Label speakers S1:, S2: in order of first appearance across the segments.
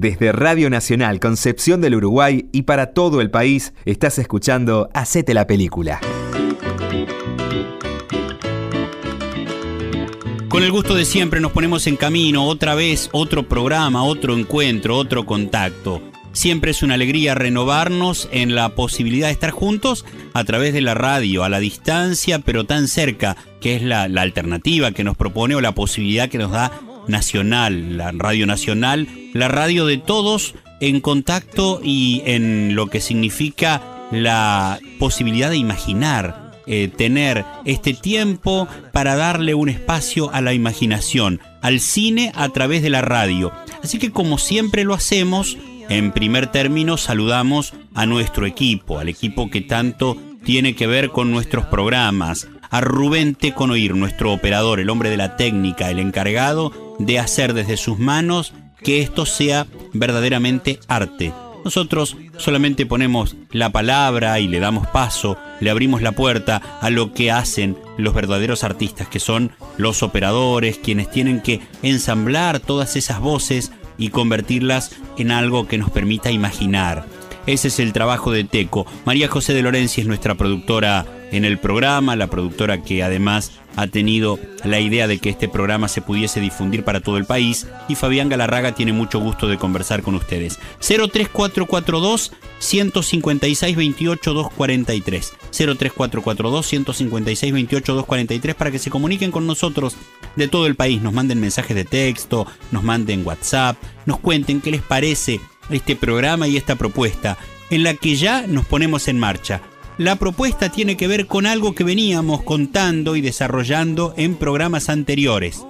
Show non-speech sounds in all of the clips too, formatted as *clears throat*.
S1: Desde Radio Nacional Concepción del Uruguay y para todo el país, estás escuchando Hacete la Película.
S2: Con el gusto de siempre nos ponemos en camino, otra vez, otro programa, otro encuentro, otro contacto. Siempre es una alegría renovarnos en la posibilidad de estar juntos a través de la radio, a la distancia, pero tan cerca, que es la, alternativa que nos propone o la posibilidad que nos da Nacional, la Radio Nacional, la radio de todos en contacto y en lo que significa la posibilidad de imaginar, eh, tener este tiempo para darle un espacio a la imaginación, al cine a través de la radio. Así que como siempre lo hacemos, en primer término saludamos a nuestro equipo, al equipo que tanto tiene que ver con nuestros programas, a Rubén Teconoir, nuestro operador, el hombre de la técnica, el encargado de hacer desde sus manos que esto sea verdaderamente arte. Nosotros solamente ponemos la palabra y le damos paso, le abrimos la puerta a lo que hacen los verdaderos artistas, que son los operadores, quienes tienen que ensamblar todas esas voces y convertirlas en algo que nos permita imaginar. Ese es el trabajo de Teco. María José de Lorenzi es nuestra productora en el programa, la productora que además ha tenido la idea de que este programa se pudiese difundir para todo el país y Fabián Galarraga tiene mucho gusto de conversar con ustedes. 03442 156 28 243 03442 156 28 243 para que se comuniquen con nosotros de todo el país, nos manden mensajes de texto, nos manden WhatsApp, nos cuenten qué les parece este programa y esta propuesta en la que ya nos ponemos en marcha la propuesta tiene que ver con algo que veníamos contando y desarrollando en programas anteriores.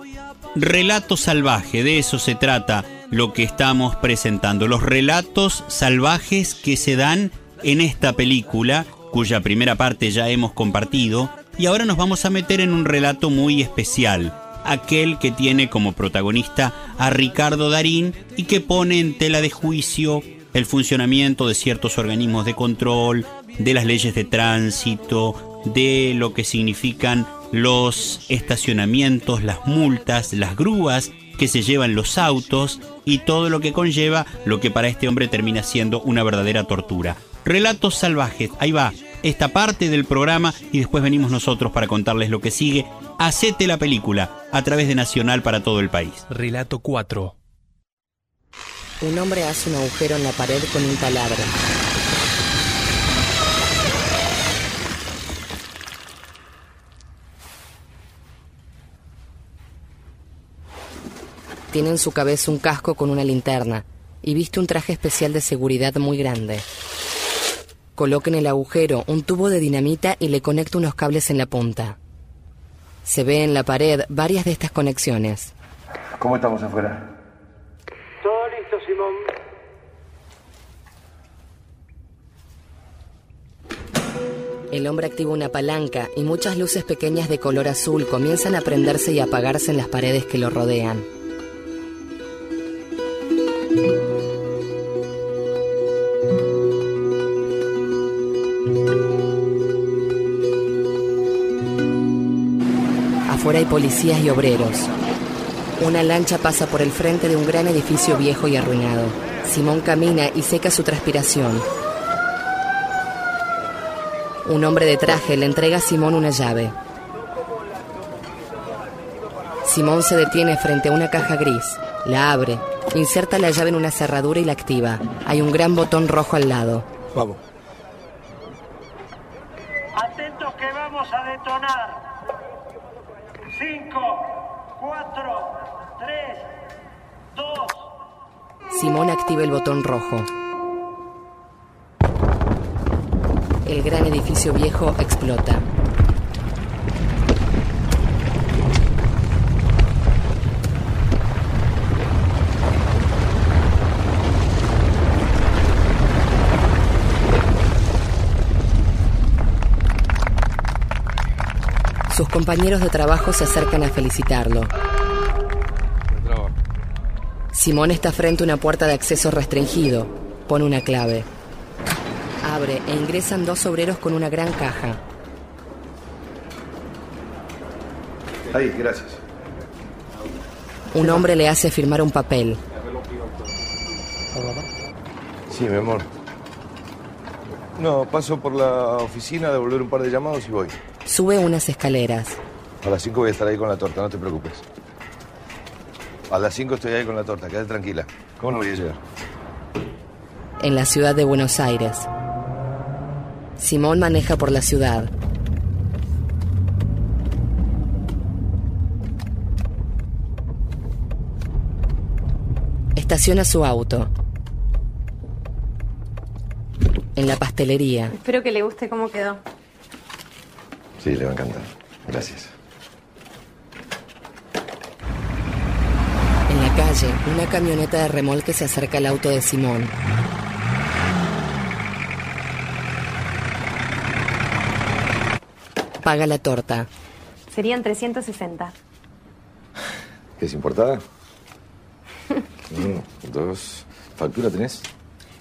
S2: Relato salvaje, de eso se trata lo que estamos presentando. Los relatos salvajes que se dan en esta película, cuya primera parte ya hemos compartido, y ahora nos vamos a meter en un relato muy especial, aquel que tiene como protagonista a Ricardo Darín y que pone en tela de juicio el funcionamiento de ciertos organismos de control, de las leyes de tránsito, de lo que significan los estacionamientos, las multas, las grúas que se llevan los autos y todo lo que conlleva lo que para este hombre termina siendo una verdadera tortura. Relatos salvajes, ahí va, esta parte del programa y después venimos nosotros para contarles lo que sigue. Hacete la película a través de Nacional para todo el país.
S3: Relato 4.
S4: Un hombre hace un agujero en la pared con un taladro. Tiene en su cabeza un casco con una linterna y viste un traje especial de seguridad muy grande. Coloca en el agujero un tubo de dinamita y le conecta unos cables en la punta. Se ve en la pared varias de estas conexiones.
S5: ¿Cómo estamos afuera?
S6: Todo listo, Simón.
S4: El hombre activa una palanca y muchas luces pequeñas de color azul comienzan a prenderse y apagarse en las paredes que lo rodean. Policías y obreros. Una lancha pasa por el frente de un gran edificio viejo y arruinado. Simón camina y seca su transpiración. Un hombre de traje le entrega a Simón una llave. Simón se detiene frente a una caja gris, la abre, inserta la llave en una cerradura y la activa. Hay un gran botón rojo al lado.
S5: Vamos.
S6: Atentos que vamos a detonar. 5, 4, 3, 2.
S4: El botón rojo. El gran edificio viejo explota. Sus compañeros de trabajo se acercan a felicitarlo. Simón está frente a una puerta de acceso restringido. Pone una clave. Abre e ingresan dos obreros con una gran caja.
S5: Ahí, gracias.
S4: Un hombre le hace firmar un papel.
S5: Sí, mi amor. No, paso por la oficina a devolver un par de llamados y voy.
S4: Sube unas escaleras.
S5: A las 5 voy a estar ahí con la torta, no te preocupes. A las 5 estoy ahí con la torta, quédate tranquila. ¿Cómo no voy a llegar?
S4: En la ciudad de Buenos Aires. Simón maneja por la ciudad. Estaciona su auto. En la pastelería.
S3: Espero que le guste cómo quedó.
S5: Sí, le va a encantar. Gracias.
S4: En la calle, una camioneta de remolque se acerca al auto de Simón. Paga la torta.
S3: Serían 360.
S5: ¿Qué es importada? *laughs* Uno, dos. ¿Factura tenés?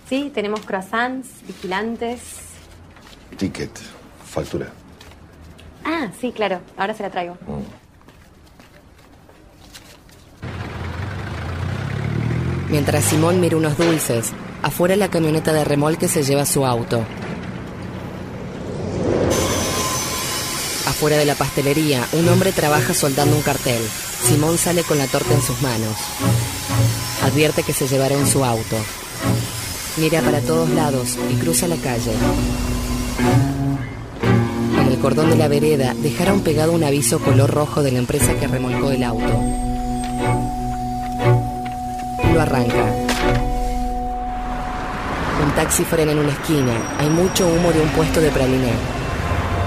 S3: Sí, tenemos croissants, vigilantes.
S5: Ticket. Factura.
S3: Ah, sí, claro. Ahora se la traigo.
S5: Mm.
S4: Mientras Simón mira unos dulces, afuera la camioneta de remolque se lleva su auto. Afuera de la pastelería, un hombre trabaja soldando un cartel. Simón sale con la torta en sus manos. Advierte que se llevará en su auto. Mira para todos lados y cruza la calle. En el cordón de la vereda dejaron pegado un aviso color rojo de la empresa que remolcó el auto. Lo arranca. Un taxi frena en una esquina. Hay mucho humo de un puesto de praliné.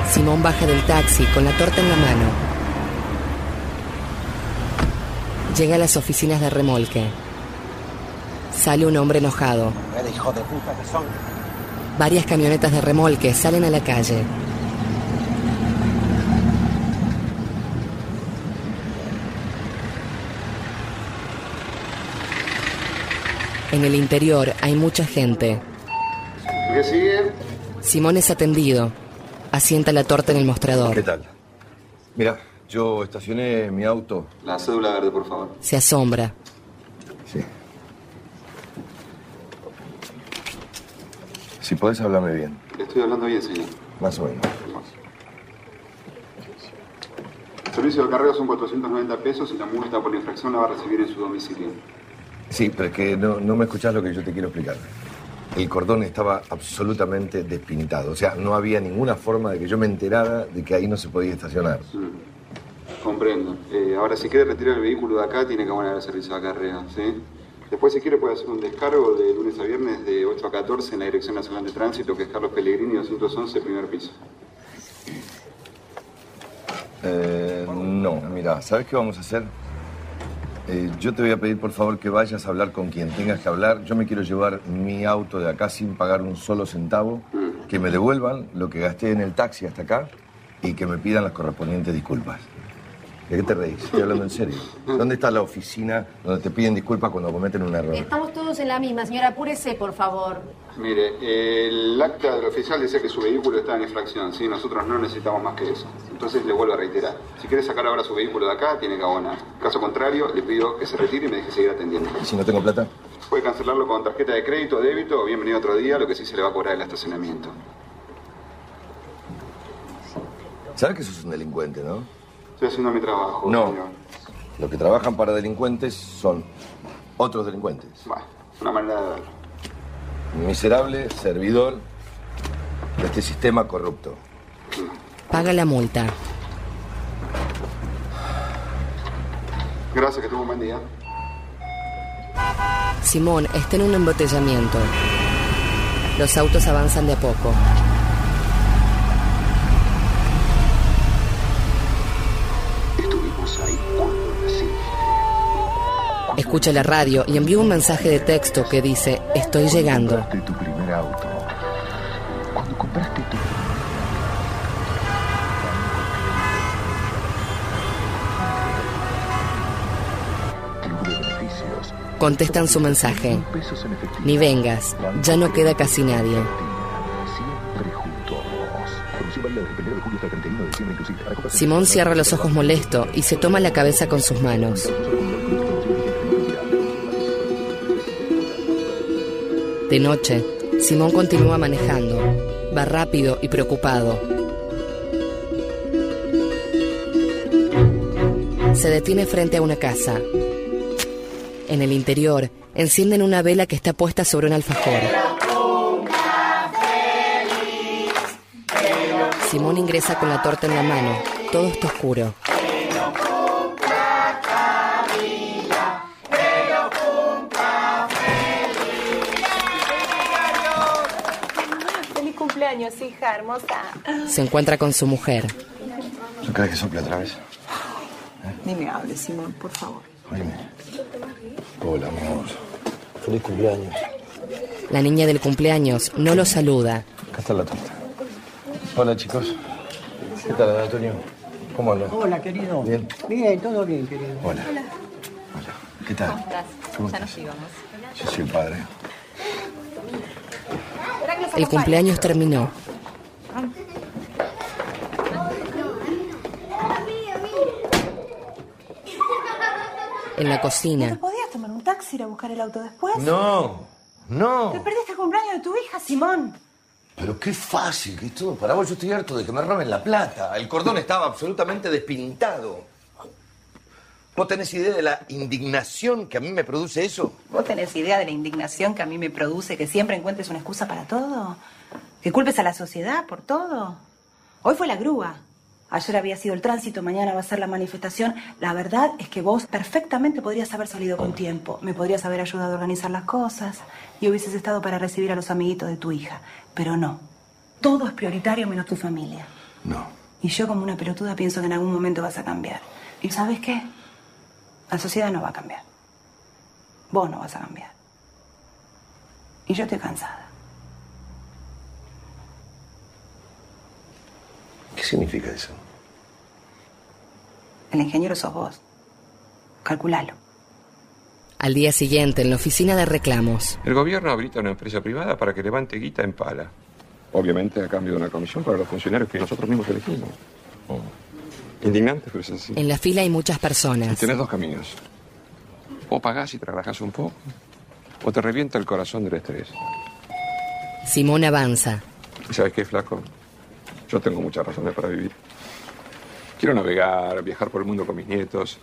S4: Simón baja del taxi con la torta en la mano. Llega a las oficinas de remolque. Sale un hombre enojado. Varias camionetas de remolque salen a la calle. En el interior hay mucha gente.
S5: ¿Qué sigue?
S4: Simón es atendido. Asienta la torta en el mostrador.
S5: ¿Qué tal? Mira, yo estacioné mi auto.
S7: La cédula verde, por favor.
S4: Se asombra.
S5: Sí. Si podés hablarme bien,
S7: Le estoy hablando bien, señor.
S5: más o menos.
S7: El servicio de carrera son 490 pesos y la multa por la infracción la va a recibir en su domicilio.
S5: Sí, pero es que no, no me escuchás lo que yo te quiero explicar. El cordón estaba absolutamente despintado. O sea, no había ninguna forma de que yo me enterara de que ahí no se podía estacionar.
S7: Mm, Comprendo. Eh, ahora, si quiere retirar el vehículo de acá, tiene que abonar el servicio de carrera, ¿sí? Después, si quiere, puede hacer un descargo de lunes a viernes de 8 a 14 en la Dirección Nacional de Tránsito, que es Carlos Pellegrini, 211, primer piso.
S5: Eh, no, mira, ¿sabes qué vamos a hacer? Eh, yo te voy a pedir por favor que vayas a hablar con quien tengas que hablar. Yo me quiero llevar mi auto de acá sin pagar un solo centavo, que me devuelvan lo que gasté en el taxi hasta acá y que me pidan las correspondientes disculpas. ¿De qué te reís? Estoy hablando en serio. ¿Dónde está la oficina donde te piden disculpas cuando cometen un error?
S8: Estamos todos en la misma, señora. Apúrese, por favor.
S7: Mire, el acta del oficial dice que su vehículo está en infracción, ¿sí? Nosotros no necesitamos más que eso. Entonces le vuelvo a reiterar. Si quiere sacar ahora su vehículo de acá, tiene que abonar. Caso contrario, le pido que se retire y me deje seguir atendiendo.
S5: ¿Y si no tengo plata?
S7: Puede cancelarlo con tarjeta de crédito o débito o bienvenido otro día, lo que sí se le va a cobrar el estacionamiento.
S5: ¿Sabes que sos un delincuente, no?
S7: Estoy haciendo mi trabajo,
S5: No.
S7: señor.
S5: Los que trabajan para delincuentes son otros delincuentes.
S7: Bueno, una manera de verlo.
S5: Miserable servidor de este sistema corrupto.
S4: Paga la multa.
S7: Gracias, que tuvo un buen día.
S4: Simón está en un embotellamiento. Los autos avanzan de a poco.
S9: Estuvimos ahí cuando.
S4: Escucha la radio y envía un mensaje de texto que dice, estoy llegando.
S9: Compraste tu primer auto. Cuando compraste tu
S4: Contestan su mensaje. Ni vengas, ya no queda casi nadie.
S9: Siempre junto a vos. Promoción válida desde el 1 de julio hasta el 31 de diciembre inclusive. Para compras en
S4: Simón cierra los ojos molesto y se toma la cabeza con sus manos. De noche, Simón continúa manejando. Va rápido y preocupado. Se detiene frente a una casa. En el interior, encienden una vela que está puesta sobre un alfajor. Simón ingresa con la torta en la mano. Todo está oscuro.
S10: Feliz cumpleaños, hija hermosa.
S4: Se encuentra con su mujer.
S5: ¿Tú crees que sople otra vez?
S10: Ni me hables, Simón, por favor.
S5: Dime. Hola, amor. Feliz cumpleaños.
S4: La niña del cumpleaños no lo saluda.
S5: Acá está la torta. Hola, chicos. ¿Qué tal, Antonio? ¿Cómo andan?
S11: Hola, querido.
S5: Bien.
S11: Bien, todo bien, querido.
S5: Hola. Hola. ¿Qué tal? ¿Cómo
S12: Ya
S5: estás?
S12: nos íbamos.
S5: Yo soy el padre.
S4: El cumpleaños terminó. En la cocina,
S10: ¿Podías tomar un taxi ir a buscar el auto después?
S5: No, no.
S10: Te perdiste el cumpleaños de tu hija, Simón.
S5: Pero qué fácil que es todo. Para vos yo estoy harto de que me roben la plata. El cordón estaba absolutamente despintado. ¿Vos tenés idea de la indignación que a mí me produce eso?
S10: ¿Vos tenés idea de la indignación que a mí me produce que siempre encuentres una excusa para todo? ¿Que culpes a la sociedad por todo? Hoy fue la grúa. Ayer había sido el tránsito, mañana va a ser la manifestación. La verdad es que vos perfectamente podrías haber salido con tiempo. Me podrías haber ayudado a organizar las cosas y hubieses estado para recibir a los amiguitos de tu hija. Pero no. Todo es prioritario menos tu familia.
S5: No.
S10: Y yo como una pelotuda pienso que en algún momento vas a cambiar. ¿Y sabes qué? La sociedad no va a cambiar. Vos no vas a cambiar. Y yo estoy cansada.
S5: ¿Qué significa eso?
S10: El ingeniero sos vos. Calculalo.
S4: al día siguiente, en la oficina de reclamos,
S13: El gobierno habilita una empresa privada para que levante guita en pala. Obviamente a cambio de una comisión para los funcionarios que nosotros mismos elegimos. Indignante, pero es así.
S4: en la fila hay muchas
S13: Y
S4: personas.
S13: tenés dos caminos. O pagás y te relajás un poco, o te revienta el corazón del estrés.
S4: Simón avanza.
S13: ¿Y sabes qué, flaco? Yo tengo muchas razones para vivir. Quiero navegar, viajar por el mundo con mis nietos.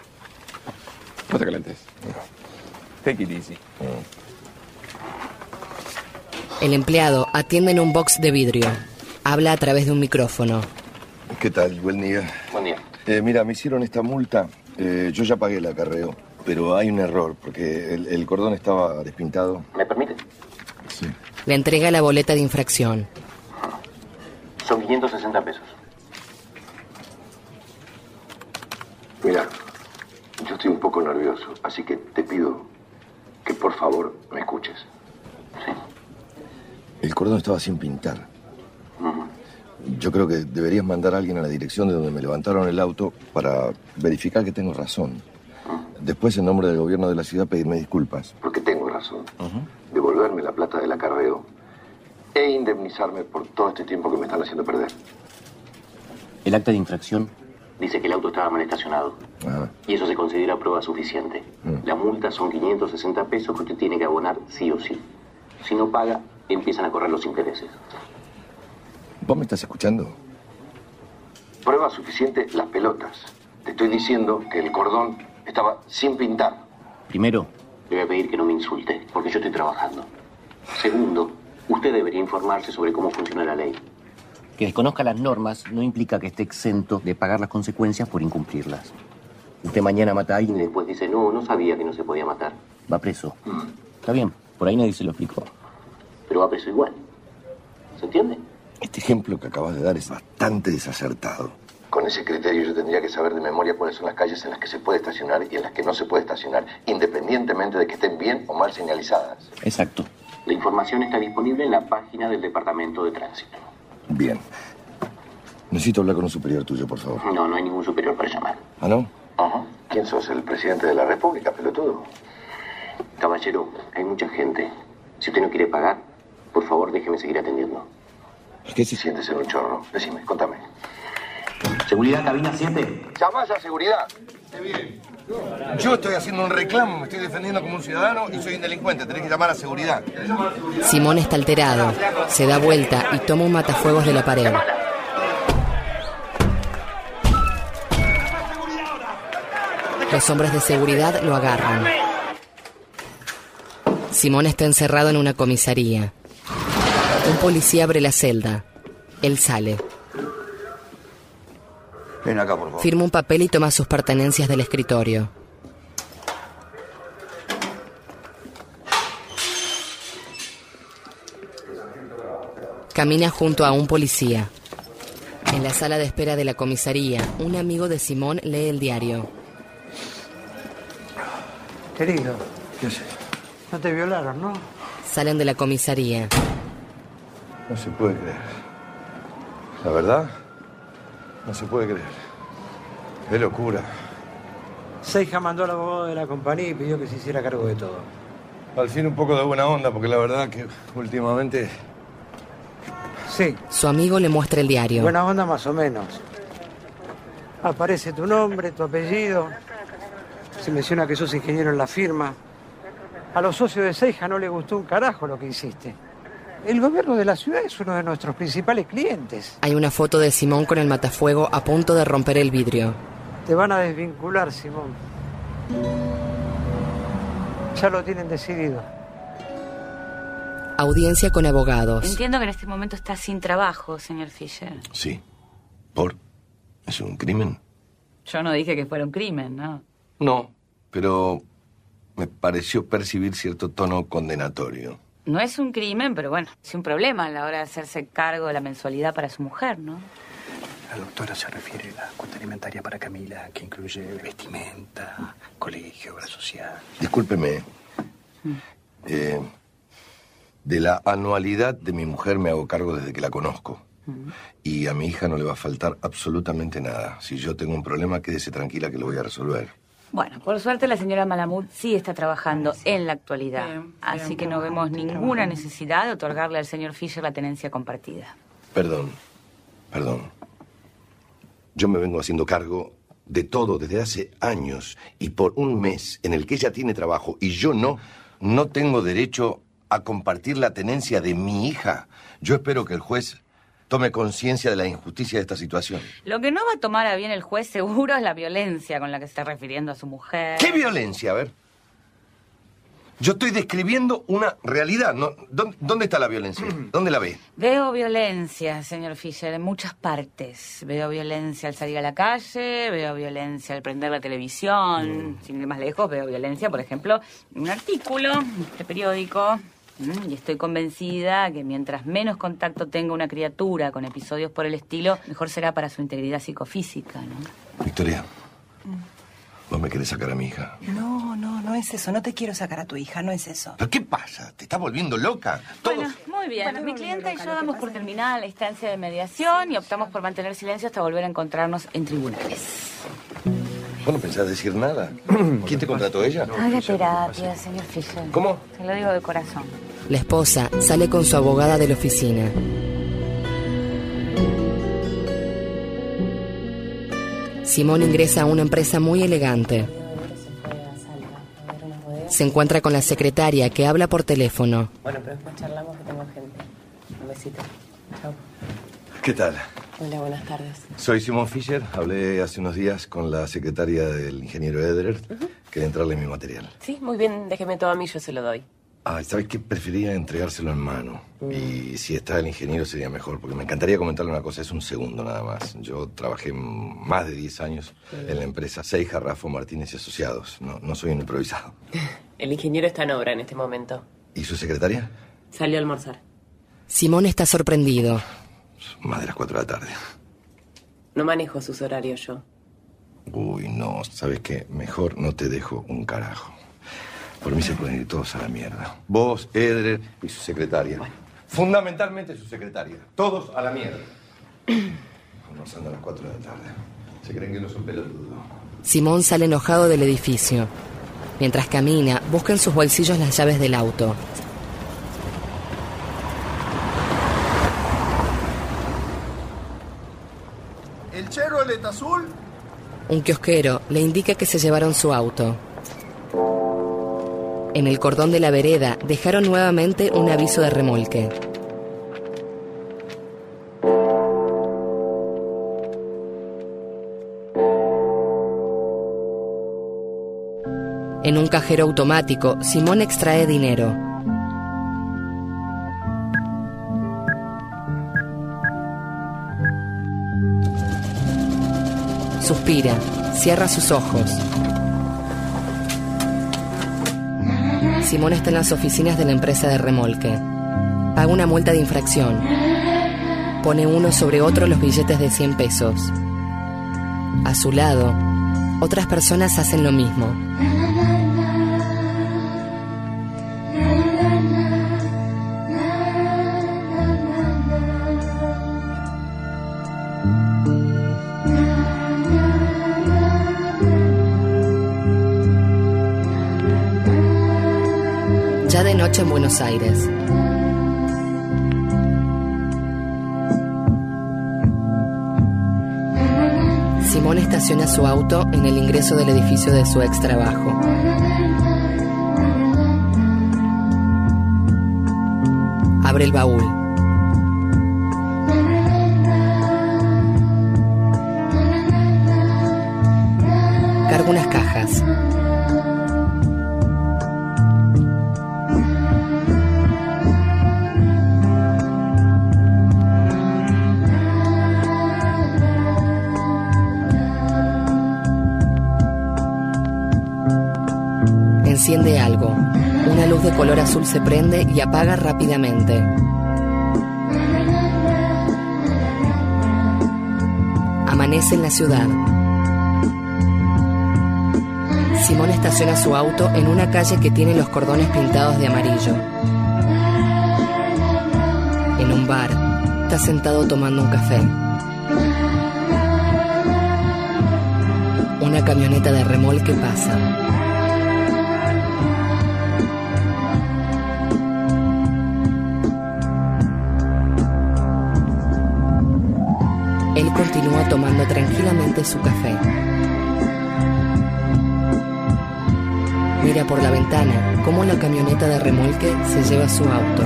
S13: No te calentes. Take it easy.
S4: El empleado atiende en un box de vidrio. Habla a través de un micrófono.
S5: ¿Qué tal? Buen día.
S14: Buen día.
S5: Eh, mira, me hicieron esta multa. Eh, yo ya pagué el acarreo, pero hay un error, porque el, el cordón estaba despintado.
S14: ¿Me permite?
S5: Sí.
S4: Le entrega la boleta de infracción.
S14: Son 560 pesos.
S5: Mira, yo estoy un poco nervioso, así que te pido que por favor me escuches. El cordón estaba sin pintar. Yo creo que deberías mandar a alguien a la dirección de donde me levantaron el auto para verificar que tengo razón. Después, en nombre del gobierno de la ciudad, pedirme disculpas. Porque tengo razón. Devolverme la plata del acarreo e indemnizarme por todo este tiempo que me están haciendo perder.
S14: El acta de infracción dice que el auto estaba mal estacionado.
S5: Ah,
S14: Y eso se considera prueba suficiente. La multa son 560 pesos que usted tiene que abonar sí o sí. Si no paga, empiezan a correr los intereses.
S5: ¿Vos me estás escuchando? Prueba suficiente las pelotas. Te estoy diciendo que el cordón estaba sin pintar.
S14: Primero, le voy a pedir que no me insulte, porque yo estoy trabajando. Segundo, usted debería informarse sobre cómo funciona la ley.
S15: Que desconozca las normas no implica que esté exento de pagar las consecuencias por incumplirlas. Usted mañana mata a
S14: Y
S15: alguien y
S14: después dice, no, no sabía que no se podía matar.
S15: va preso. Está bien, por ahí nadie se lo explicó.
S14: Pero va preso igual. ¿Se entiende?
S5: Este ejemplo que acabas de dar es bastante desacertado. Con ese criterio yo tendría que saber de memoria cuáles son las calles en las que se puede estacionar y en las que no se puede estacionar, independientemente de que estén bien o mal señalizadas.
S15: Exacto.
S14: La información está disponible en la página del Departamento de Tránsito.
S5: Bien. Necesito hablar con un superior tuyo, por favor.
S14: No, no hay ningún superior para llamar.
S5: ¿Ah, no?
S14: Ajá.
S5: ¿Quién sos? ¿El presidente de la República, pelotudo?
S14: Caballero, hay mucha gente. Si usted no quiere pagar, por favor déjeme seguir atendiendo.
S5: ¿Qué se siente ser un chorro? Decime, contame.
S14: Seguridad, cabina 7.
S5: Llamás a seguridad. Qué bien. Yo estoy haciendo un reclamo, me estoy defendiendo como un ciudadano y soy un delincuente. Tenés que llamar a seguridad.
S4: Simón está alterado. Se da vuelta y toma un matafuegos de la pared. Los hombres de seguridad lo agarran. Simón está encerrado en una comisaría. Un policía abre la celda. Él sale.
S5: Ven acá, por favor.
S4: Firma un papel y toma sus pertenencias del escritorio. Camina junto a un policía. En la sala de espera de la comisaría, un amigo de Simón lee el diario.
S16: Querido,
S5: ¿Qué haces?
S16: no te violaron, ¿no?
S4: Salen de la comisaría.
S5: No se puede creer. La verdad, no se puede creer. Es locura.
S16: Seija mandó al abogado de la compañía y pidió que se hiciera cargo de todo.
S5: Al fin un poco de buena onda, porque la verdad que últimamente...
S16: Sí,
S4: Su amigo le muestra el diario.
S16: buena onda más o menos. Aparece tu nombre, tu apellido. Se menciona que sos ingeniero en la firma. A los socios de Seija no le gustó un carajo lo que hiciste. El gobierno de la ciudad es uno de nuestros principales clientes.
S4: Hay una foto de Simón con el matafuego a punto de romper el vidrio.
S16: Te van a desvincular, Simón. Ya lo tienen decidido.
S4: Audiencia con abogados.
S17: Entiendo que en este momento está sin trabajo, señor Fisher.
S5: Sí. ¿Por? ¿Es un crimen?
S17: Yo no dije que fuera un crimen, ¿no?
S5: No, pero me pareció percibir cierto tono condenatorio.
S17: No es un crimen, pero bueno, es un problema a la hora de hacerse cargo de la mensualidad para su mujer, ¿no?
S16: La doctora se refiere a la cuenta alimentaria para Camila, que incluye vestimenta, colegio, obra social.
S5: Discúlpeme. Eh, de la anualidad de mi mujer me hago cargo desde que la conozco. Y a mi hija no le va a faltar absolutamente nada. Si yo tengo un problema, quédese tranquila que lo voy a resolver.
S17: Bueno, por suerte la señora Malamud sí está trabajando en la actualidad, así que no vemos ninguna necesidad de otorgarle al señor Fisher la tenencia compartida.
S5: Perdón, perdón. Yo me vengo haciendo cargo de todo desde hace años y por un mes en el que ella tiene trabajo y yo no, no tengo derecho a compartir la tenencia de mi hija. Yo espero que el juez tome conciencia de la injusticia de esta situación.
S17: Lo que no va a tomar a bien el juez seguro es la violencia con la que se está refiriendo a su mujer.
S5: ¿Qué violencia? A ver. Yo estoy describiendo una realidad. ¿no? ¿Dónde, está la violencia? *clears throat* ¿Dónde la ve?
S17: Veo violencia, señor Fisher, en muchas partes. Veo violencia al salir a la calle, veo violencia al prender la televisión. Sin ir más lejos, veo violencia, por ejemplo, en un artículo de periódico. Mm, Y estoy convencida que mientras menos contacto tenga una criatura con episodios por el estilo, mejor será para su integridad psicofísica, ¿no?
S5: Victoria, vos me querés sacar a mi hija.
S17: No, no, no es eso. No te quiero sacar a tu hija, no es eso.
S5: ¿Pero qué pasa? ¿Te estás volviendo loca?
S17: Bueno, muy bien. Mi cliente y yo damos por terminada la instancia de mediación y optamos por mantener silencio hasta volver a encontrarnos en tribunales.
S5: ¿Vos no pensás decir nada? ¿Quién te contrató ella?
S17: Haga terapia, señor Fisher.
S5: ¿Cómo?
S17: Se lo digo de corazón.
S4: La esposa sale con su abogada de la oficina. Simón ingresa a una empresa muy elegante. Se encuentra con la secretaria que habla por teléfono.
S18: Bueno, pero después charlamos que tengo gente. Un besito. Chao.
S5: ¿Qué tal?
S18: Hola, buenas tardes.
S5: Soy Simón Fisher. Hablé hace unos días con la secretaria del ingeniero Ederer. Quería entrarle mi material.
S18: Sí, muy bien, déjeme todo a mí, yo se lo doy.
S5: Ah, ¿sabes qué? Prefería entregárselo en mano. Y si está el ingeniero sería mejor, porque me encantaría comentarle una cosa. Es un segundo nada más. Yo trabajé más de 10 años en la empresa Seija, Rafa Martínez y Asociados. No, no soy un improvisado. *laughs*
S18: El ingeniero está en obra en este momento.
S5: ¿Y su secretaria?
S18: Salió a almorzar.
S4: Simón está sorprendido.
S5: Más de las 4 de la tarde.
S18: No manejo sus horarios yo.
S5: Uy, no. ¿Sabes qué? Mejor no te dejo un carajo. Por mí se pueden ir todos a la mierda. Vos, Ederer y su secretaria. Fundamentalmente su secretaria. Todos a la mierda. *clears throat* Almorzando a las 4 de la tarde. Se creen que no son pelotudos.
S4: Simón sale enojado del edificio. Mientras camina, busca en sus bolsillos las llaves del auto.
S19: ¿El Chevrolet azul?
S4: Un kiosquero le indica que se llevaron su auto. En el cordón de la vereda dejaron nuevamente un aviso de remolque. En un cajero automático, Simón extrae dinero. Suspira, cierra sus ojos. Simón está en las oficinas de la empresa de remolque. Paga una multa de infracción. Pone uno sobre otro los billetes de 100 pesos. A su lado, otras personas hacen lo mismo. Simón estaciona su auto en el ingreso del edificio de su ex trabajo. Abre el baúl. Carga unas cajas. Enciende algo. Una luz de color azul se prende y apaga rápidamente. Amanece en la ciudad. Simón estaciona su auto en una calle que tiene los cordones pintados de amarillo. En un bar, está sentado tomando un café. Una camioneta de remolque pasa. Continúa tomando tranquilamente su café. Mira por la ventana cómo la camioneta de remolque se lleva su auto.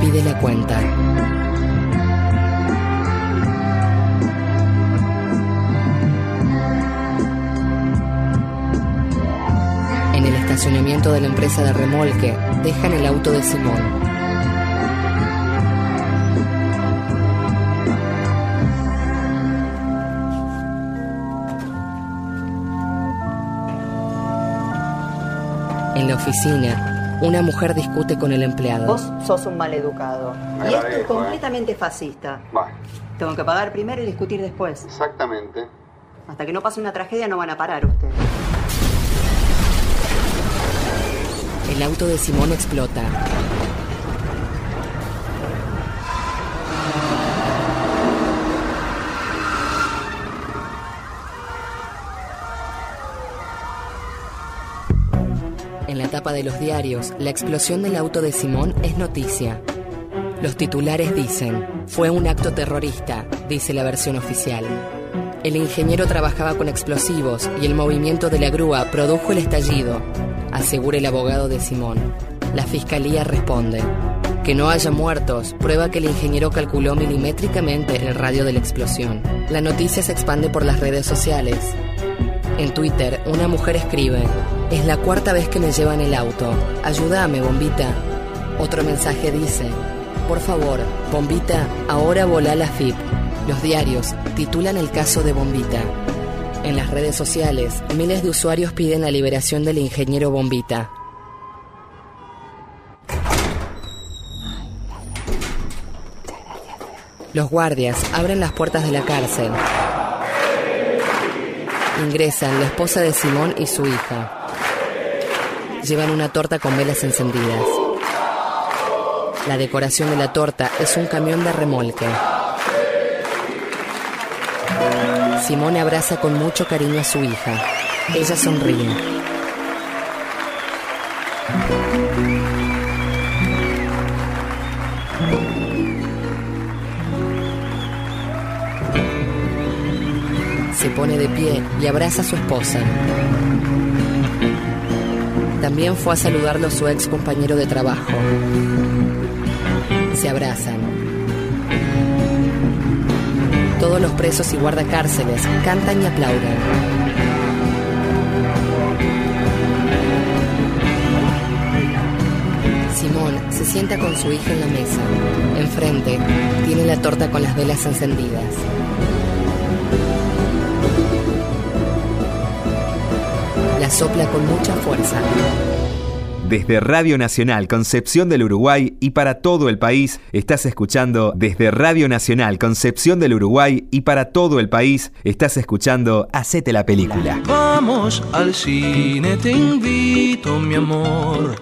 S4: Pide la cuenta. Estacionamiento de la empresa de remolque, dejan el auto de Simón. En la oficina, una mujer discute con el empleado.
S19: Vos sos un maleducado. Y esto es completamente fascista. Tengo que pagar primero y discutir después.
S7: Exactamente.
S19: Hasta que no pase una tragedia no van a parar ustedes.
S4: El auto de Simón explota. En la tapa de los diarios, la explosión del auto de Simón es noticia. Los titulares dicen, fue un acto terrorista, dice la versión oficial. El ingeniero trabajaba con explosivos y el movimiento de la grúa produjo el estallido, asegura el abogado de Simón. La fiscalía responde. Que no haya muertos prueba que el ingeniero calculó milimétricamente el radio de la explosión. La noticia se expande por las redes sociales. En Twitter, una mujer escribe, es la cuarta vez que me llevan el auto. Ayúdame, bombita. Otro mensaje dice, por favor, bombita, ahora volá la FIP. Los diarios titulan el caso de Bombita. En las redes sociales, miles de usuarios piden la liberación del ingeniero Bombita. Los guardias abren las puertas de la cárcel. Ingresan la esposa de Simón y su hija. Llevan una torta con velas encendidas. La decoración de la torta es un camión de remolque. Simone abraza con mucho cariño a su hija. Ella sonríe. Se pone de pie y abraza a su esposa. También fue a saludarlo su ex compañero de trabajo. Se abrazan. Todos los presos y guardacárceles cantan y aplauden. Simón se sienta con su hija en la mesa. Enfrente tiene la torta con las velas encendidas. La sopla con mucha fuerza.
S1: Desde Radio Nacional Concepción del Uruguay y para todo el país, estás escuchando desde Radio Nacional Concepción del Uruguay y para todo el país, estás escuchando Hacete la película.
S20: Vamos al cine, te invito, mi amor.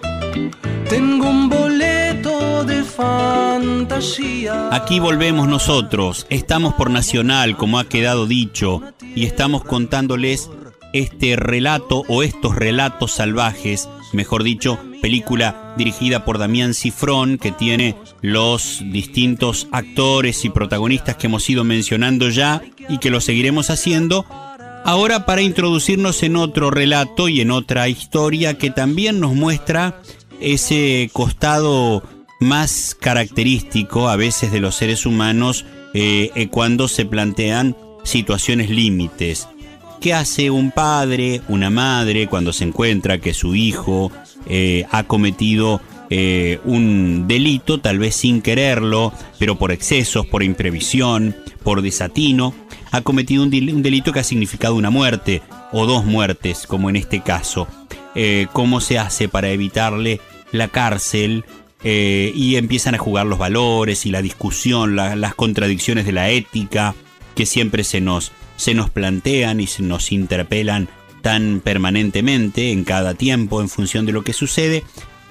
S20: Tengo un boleto de fantasía.
S2: Aquí volvemos nosotros, estamos por Nacional, como ha quedado dicho, y estamos contándoles este relato o estos relatos salvajes, mejor dicho, película dirigida por Damián Cifrón, que tiene los distintos actores y protagonistas que hemos ido mencionando ya y que lo seguiremos haciendo. Ahora para introducirnos en otro relato y en otra historia que también nos muestra ese costado más característico a veces de los seres humanos eh, eh, cuando se plantean situaciones límites. ¿Qué hace un padre, una madre, cuando se encuentra que su hijo eh, ha cometido eh, un delito, tal vez sin quererlo, pero por excesos, por imprevisión, por desatino, ha cometido un, delito que ha significado una muerte o dos muertes, como en este caso? Eh, ¿Cómo se hace para evitarle la cárcel? y empiezan a jugar los valores y la discusión, las contradicciones de la ética que siempre se nos se nos plantean y se nos interpelan tan permanentemente en cada tiempo en función de lo que sucede,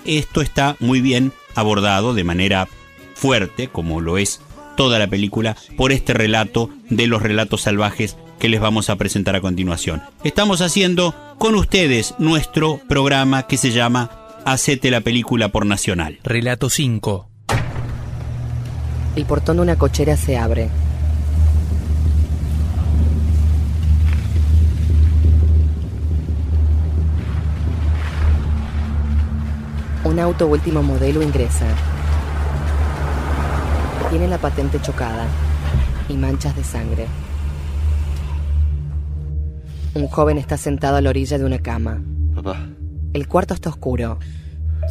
S2: esto está muy bien abordado de manera fuerte, como lo es toda la película, por este relato de los relatos salvajes que les vamos a presentar a continuación. Estamos haciendo con ustedes nuestro programa que se llama Hacete la película por Nacional.
S21: Relato 5.
S4: El portón de una cochera se abre. Un auto último modelo ingresa. Tiene la patente chocada y manchas de sangre. Un joven está sentado a la orilla de una cama.
S5: Papá.
S4: El cuarto está oscuro.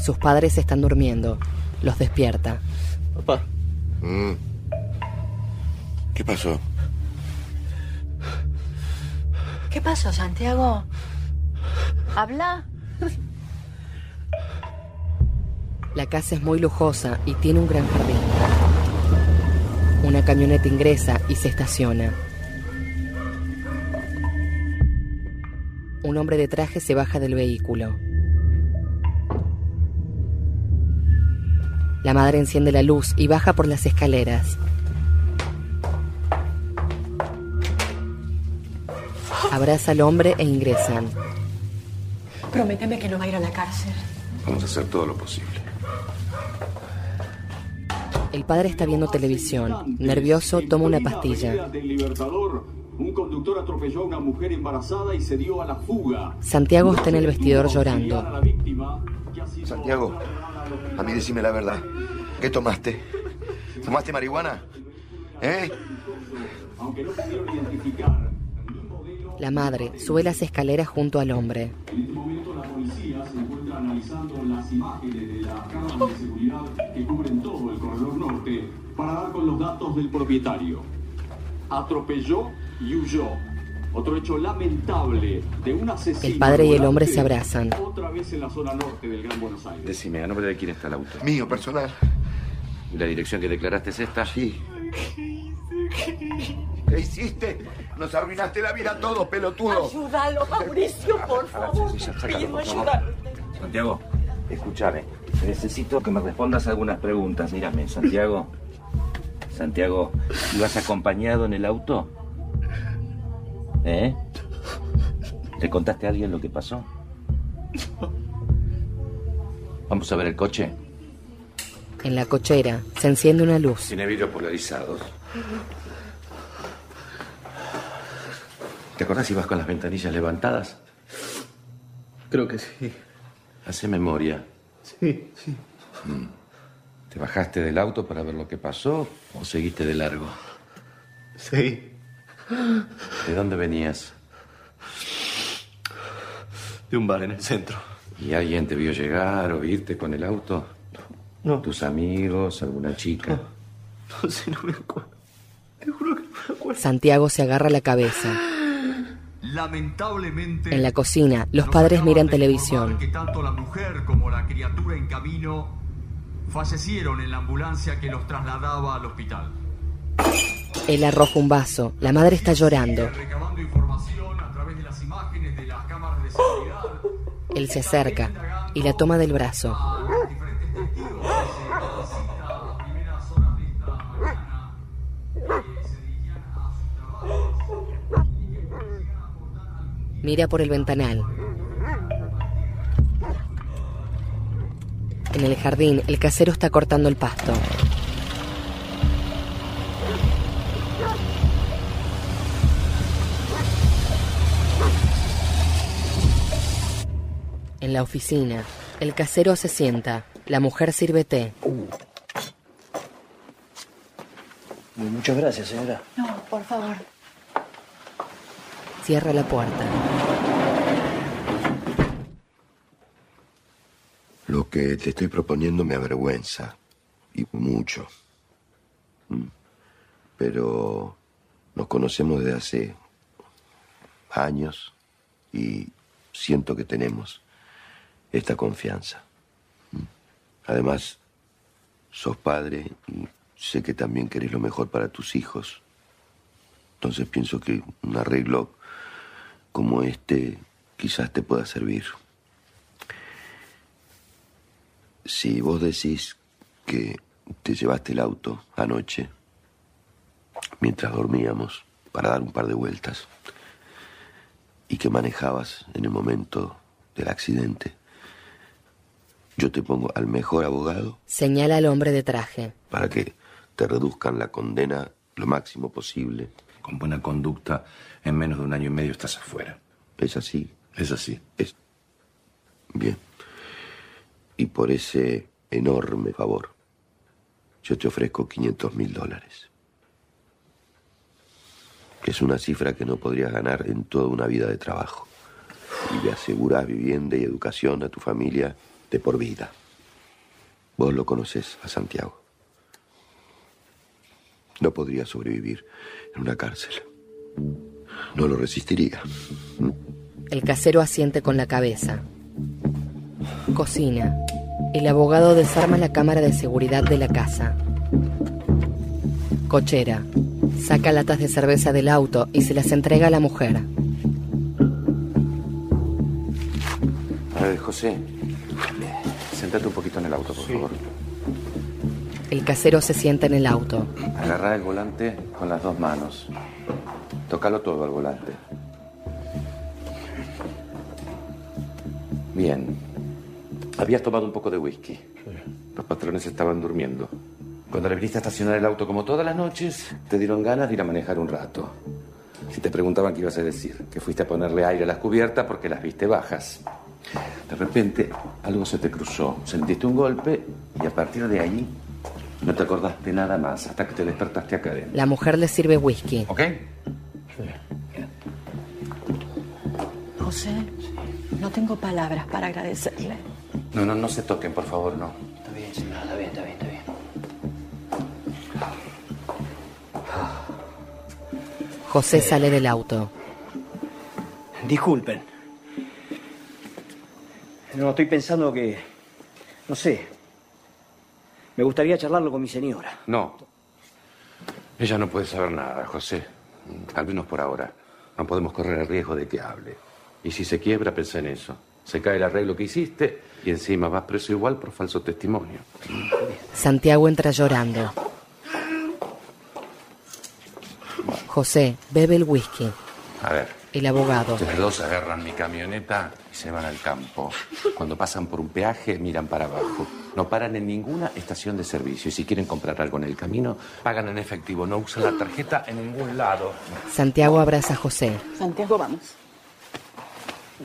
S4: Sus padres están durmiendo. Los despierta.
S5: Papá. Mm. ¿Qué pasó?
S8: ¿Qué pasó, Santiago? ¿Habla?
S4: La casa es muy lujosa y tiene un gran jardín. Una camioneta ingresa y se estaciona. Un hombre de traje se baja del vehículo. La madre enciende la luz y baja por las escaleras. Abraza al hombre e ingresan.
S8: Prométeme que no va a ir a la cárcel.
S5: Vamos a hacer todo lo posible.
S4: El padre está viendo televisión. Nervioso, toma una pastilla.
S22: Un conductor atropelló a una mujer embarazada y se dio a la fuga.
S4: Santiago está en el vestidor llorando.
S5: Santiago, a mí decime la verdad. ¿Qué tomaste? ¿Tomaste marihuana? ¿Eh?
S22: Aunque no pudieron identificar.
S4: La madre sube las escaleras junto al hombre.
S22: En este momento la policía se encuentra analizando las imágenes de las cámaras de seguridad que cubren todo el corredor norte para dar con los datos del propietario. Atropelló y huyó. Otro hecho lamentable de un asesino.
S4: El padre y el hombre se abrazan.
S22: Otra vez en la zona norte del Gran Buenos Aires.
S23: Decime, ¿a nombre de quién está el auto?
S5: Mío, personal.
S23: ¿Y la dirección que declaraste es esta?
S5: Sí. ¿Qué hiciste? Nos arruinaste la vida a todos, pelotudo.
S8: Ayúdalo, Mauricio, por favor.
S23: Santiago, escúchame. Necesito que me respondas algunas preguntas. Mírame, Santiago. Santiago, ¿ibas acompañado en el auto? ¿Eh? ¿Le contaste a alguien lo que pasó? Vamos a ver el coche.
S4: En la cochera se enciende una luz.
S5: Tiene vidrios polarizados.
S23: ¿Te acordás si vas con las ventanillas levantadas?
S24: Creo que sí.
S23: Hace memoria.
S24: Sí, sí.
S23: Mm. ¿Te bajaste del auto para ver lo que pasó o seguiste de largo?
S24: Sí.
S23: ¿De dónde venías?
S24: De un bar en el centro.
S23: ¿Y alguien te vio llegar o irte con el auto?
S24: No.
S23: ¿Tus amigos? ¿Alguna chica?
S24: No sé, no me acuerdo. Te juro que no me acuerdo.
S4: Santiago se agarra la cabeza.
S22: Lamentablemente.
S4: En la cocina, los padres miran televisión.
S22: Que tanto la mujer como la criatura en camino fallecieron en la ambulancia que los trasladaba al hospital.
S4: Él arroja un vaso. La madre está llorando. Él se acerca y la toma del brazo. Mira por el ventanal. En el jardín, el casero está cortando el pasto. En la oficina, el casero se sienta. La mujer sirve té.
S24: Muchas gracias, señora.
S25: No, por favor.
S4: Cierra la puerta.
S26: Que te estoy proponiendo me avergüenza. Y mucho. Mm. Pero nos conocemos desde hace años y siento que tenemos esta confianza. Mm. Además, sos padre y sé que también querés lo mejor para tus hijos. Entonces pienso que un arreglo como este quizás te pueda servir. Si vos decís que te llevaste el auto anoche, mientras dormíamos, para dar un par de vueltas, y que manejabas en el momento del accidente, yo te pongo al mejor abogado
S4: Señala al hombre de traje.
S26: para que te reduzcan la condena lo máximo posible.
S23: Con buena conducta, en menos de un año y medio estás afuera.
S26: ¿Es así?
S23: Es así.
S26: Es... Bien. Y por ese enorme favor, yo te ofrezco 500 mil dólares. Es una cifra que no podrías ganar en toda una vida de trabajo. Y le aseguras vivienda y educación a tu familia de por vida. Vos lo conoces a Santiago. No podría sobrevivir en una cárcel. No lo resistiría.
S4: El casero asiente con la cabeza. Cocina. El abogado desarma la cámara de seguridad de la casa. Cochera. Saca latas de cerveza del auto y se las entrega a la mujer.
S23: A ver, José, sentate un poquito en el auto, por favor.
S4: El casero se sienta en el auto.
S23: Agarrá el volante con las dos manos. Tócalo todo al volante. Bien. Habías tomado un poco de whisky. Los patrones estaban durmiendo. Cuando le viniste a estacionar el auto como todas las noches, te dieron ganas de ir a manejar un rato. Si te preguntaban qué ibas a decir, que fuiste a ponerle aire a las cubiertas porque las viste bajas. De repente, algo se te cruzó, sentiste un golpe y a partir de ahí no te acordaste nada más hasta que te despertaste acá adentro.
S4: La mujer le sirve whisky.
S23: ¿Ok?
S8: José, no tengo palabras para agradecerle.
S23: No, no, no se toquen, por favor, no.
S24: Está bien, señora, está bien, está bien, está bien.
S4: José sale del auto.
S24: Disculpen. No, estoy pensando que... No sé. Me gustaría charlarlo con mi señora.
S23: No. Ella no puede saber nada, José. Al menos por ahora. No podemos correr el riesgo de que hable. Y si se quiebra, pensá en eso. Se cae el arreglo que hiciste y encima vas preso igual por falso testimonio.
S4: Santiago entra llorando. José bebe el whisky.
S23: A ver.
S4: El abogado.
S23: Ustedes dos agarran mi camioneta y se van al campo. Cuando pasan por un peaje, miran para abajo. No paran en ninguna estación de servicio. Y si quieren comprar algo en el camino, pagan en efectivo. No usan la tarjeta en ningún lado.
S4: Santiago abraza a José.
S8: Santiago, vamos.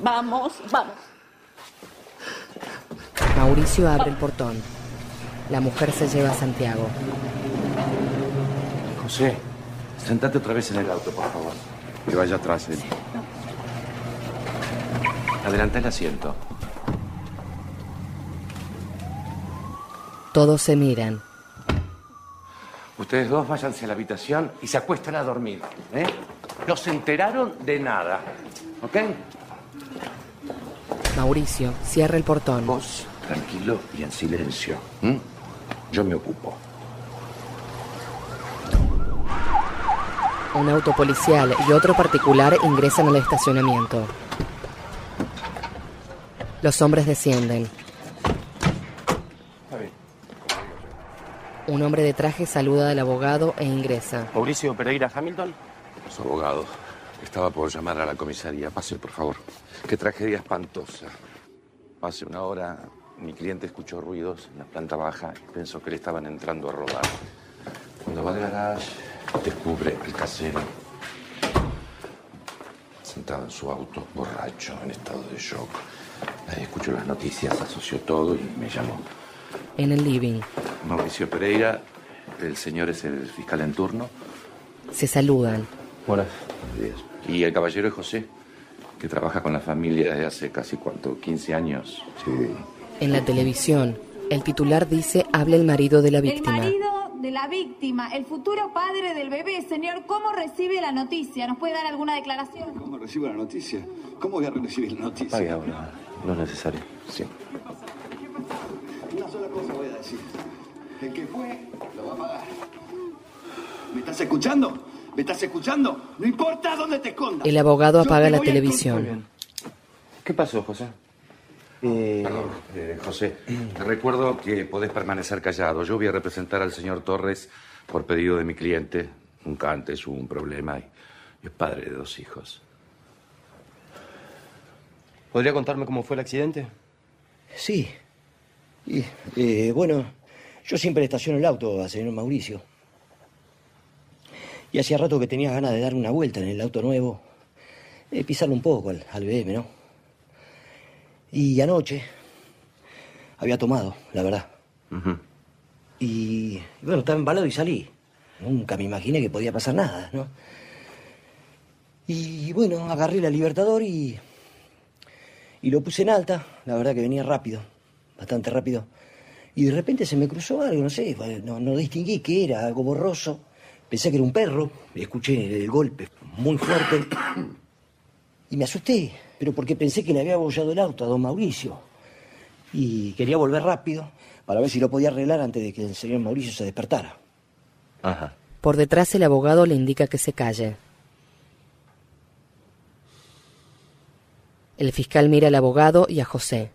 S8: Vamos, vamos.
S4: Mauricio abre el portón. La mujer se lleva a Santiago.
S23: José, sentate otra vez en el auto, por favor. Que vaya atrás él. Adelanta el asiento.
S4: Todos se miran.
S23: Ustedes dos váyanse a la habitación y se acuestan a dormir. ¿eh? No se enteraron de nada. ¿Ok?
S4: Mauricio cierra el portón.
S23: Vos, tranquilo y en silencio. ¿m? Yo me ocupo.
S4: Un auto policial y otro particular ingresan al estacionamiento. Los hombres descienden. Un hombre de traje saluda al abogado e ingresa.
S23: Mauricio Pereira Hamilton. Su abogado. Estaba por llamar a la comisaría. Pase, por favor. Qué tragedia espantosa. Hace una hora mi cliente escuchó ruidos en la planta baja y pensó que le estaban entrando a robar. Cuando va al garage, descubre al casero sentado en su auto, borracho, en estado de shock. Ahí escuchó las noticias, asoció todo y me llamó.
S4: En el living
S23: Mauricio Pereira, el señor es el fiscal en turno.
S4: se saludan.
S23: Buenas. Y el caballero es José, que trabaja con la familia desde hace casi, ¿cuánto? ¿15 años? Sí.
S4: En la televisión, el titular dice habla el marido de la víctima.
S27: El marido de la víctima, el futuro padre del bebé. Señor, ¿cómo recibe la noticia? ¿Nos puede dar alguna declaración?
S26: ¿Cómo recibo la noticia? ¿Cómo voy a recibir la noticia?
S23: Pague ahora. No es necesario. Sí.
S26: Una sola cosa voy a decir. El que fue, lo va a pagar. ¿Me estás escuchando? ¿Me estás escuchando? No importa dónde te escondas.
S4: El abogado apaga
S26: te
S4: la
S26: a
S4: televisión.
S23: ¿Qué pasó, José? Perdón, eh, José. Te recuerdo que podés permanecer callado. Yo voy a representar al señor Torres por pedido de mi cliente. Nunca antes hubo un problema y es padre de dos hijos.
S21: ¿Podría contarme cómo fue el accidente?
S24: Sí. Y, eh, bueno, yo siempre le estaciono el auto al señor Mauricio. Y hacía rato que tenía ganas de dar una vuelta en el auto nuevo, eh, pisarlo un poco al, al BM, ¿no? Y anoche había tomado, la verdad. Y bueno, estaba embalado y salí. Nunca me imaginé que podía pasar nada, ¿no? Y bueno, agarré la Libertador y. Y lo puse en alta. La verdad que venía rápido, bastante rápido. Y de repente se me cruzó algo, no sé, no, no distinguí qué era, algo borroso. Pensé que era un perro, escuché el golpe muy fuerte. Y me asusté, pero porque pensé que le había abollado el auto a don Mauricio. Y quería volver rápido para ver si lo podía arreglar antes de que el señor Mauricio se despertara.
S23: Ajá.
S4: Por detrás el abogado le indica que se calle. El fiscal mira al abogado y a José.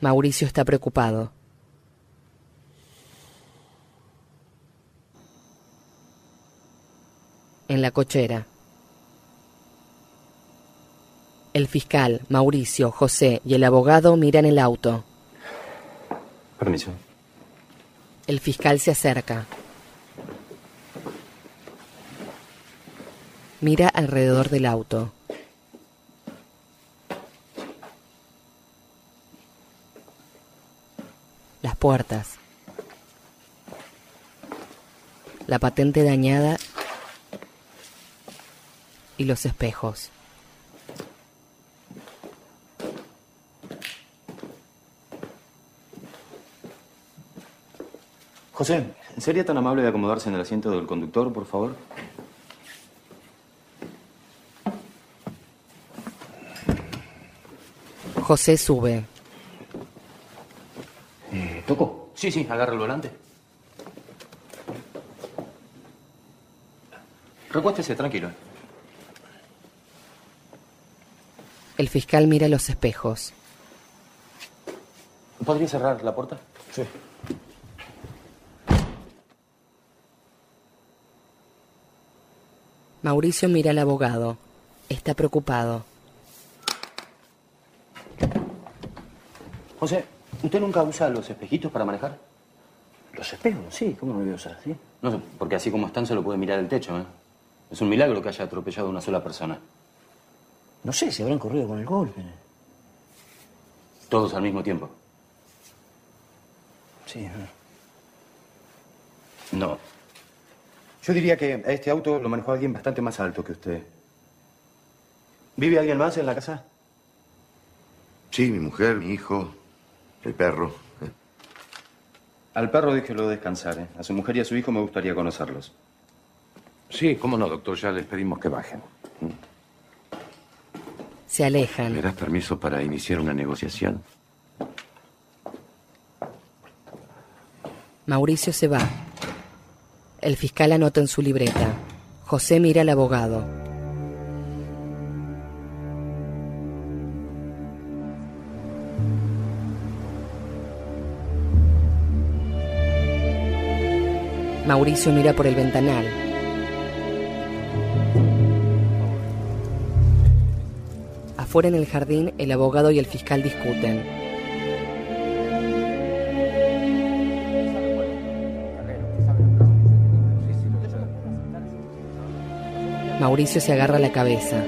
S4: Mauricio está preocupado. En la cochera. El fiscal, Mauricio, José y el abogado miran el auto.
S21: Permiso.
S4: El fiscal se acerca. Mira alrededor del auto. Las puertas. La patente dañada y los espejos.
S21: José, ¿sería tan amable de acomodarse en el asiento del conductor, por favor?
S4: José sube.
S21: ¿Toco? Sí, sí, agarra el volante. Recuéstese, tranquilo.
S4: El fiscal mira los espejos.
S21: ¿Podría cerrar la puerta? Sí.
S4: Mauricio mira al abogado. Está preocupado.
S21: José, ¿usted nunca usa los espejitos para manejar? ¿Los espejos? Sí, ¿cómo no lo voy a usar? ¿Sí? No, sé, porque así como están se lo puede mirar el techo, ¿eh? Es un milagro que haya atropellado a una sola persona. No sé, si habrán corrido con el golpe. Todos al mismo tiempo. Sí. No. Yo diría que a este auto lo manejó alguien bastante más alto que usted. ¿Vive alguien más en la casa?
S5: Sí, mi mujer, mi hijo, el perro.
S21: Al perro déjelo descansar, ¿eh? A su mujer y a su hijo me gustaría conocerlos.
S23: Sí, cómo no, doctor. Ya les pedimos que bajen.
S4: Se alejan.
S23: ¿Me das permiso para iniciar una negociación?
S4: Mauricio se va. El fiscal anota en su libreta. José mira al abogado. Mauricio mira por el ventanal. Afuera en el jardín, el abogado y el fiscal discuten. Mauricio se agarra la cabeza.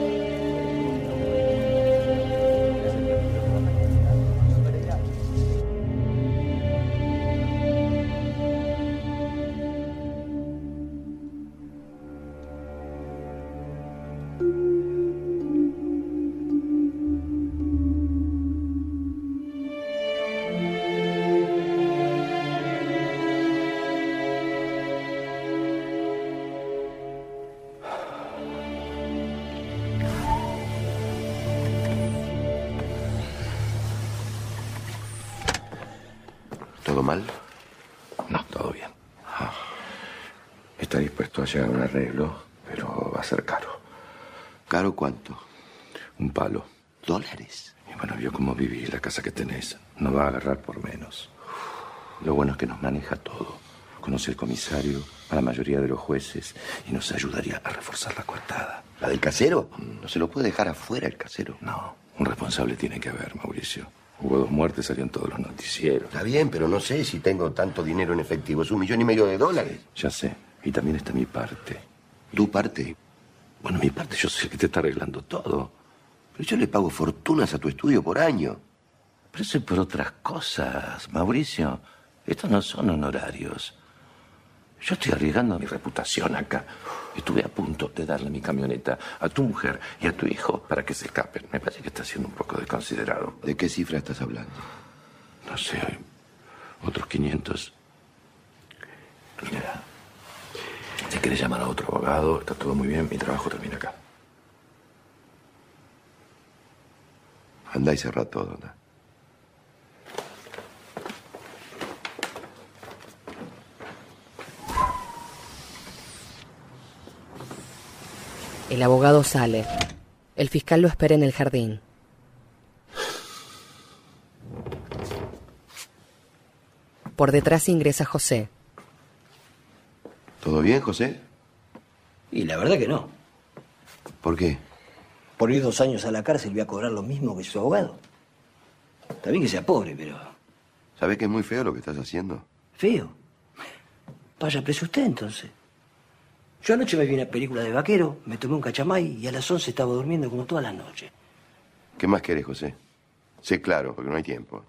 S23: Maneja todo. Conoce el comisario, a la mayoría de los jueces, y nos ayudaría a reforzar la coartada.
S5: ¿La del casero? No se lo puede dejar afuera el casero.
S23: No, un responsable tiene que haber, Mauricio. Hubo dos muertes, salieron todos los noticieros.
S5: Está bien, pero no sé si tengo tanto dinero en efectivo. Es un millón y medio de dólares.
S23: Ya sé. Y también está mi parte.
S5: ¿Tu parte?
S23: Bueno, mi parte, yo sé que te está arreglando todo.
S5: Pero yo le pago fortunas a tu estudio por año.
S23: Pero eso es por otras cosas, Mauricio. Estos no son honorarios. Yo estoy arriesgando mi reputación acá. Estuve a punto de darle mi camioneta a tu mujer y a tu hijo para que se escapen. Me parece que está siendo un poco desconsiderado.
S5: ¿De qué cifra estás hablando?
S23: No sé, otros 500. Mira, si quieres llamar a otro abogado, está todo muy bien. Mi trabajo termina acá.
S5: Andá y cerrá todo, anda.
S4: El abogado sale. El fiscal lo espera en el jardín. Por detrás ingresa José.
S5: ¿Todo bien, José?
S24: Y la verdad que no.
S5: ¿Por qué?
S24: Por ir dos años a la cárcel voy a cobrar lo mismo que su abogado. Está bien que sea pobre, pero...
S5: ¿Sabes que es muy feo lo que estás haciendo?
S24: ¿Feo? Vaya preso usted entonces. Yo anoche me vi una película de vaquero, me tomé un cachamay y a las 11 estaba durmiendo como todas las noches.
S5: ¿Qué más querés, José? Sé claro, porque no hay tiempo.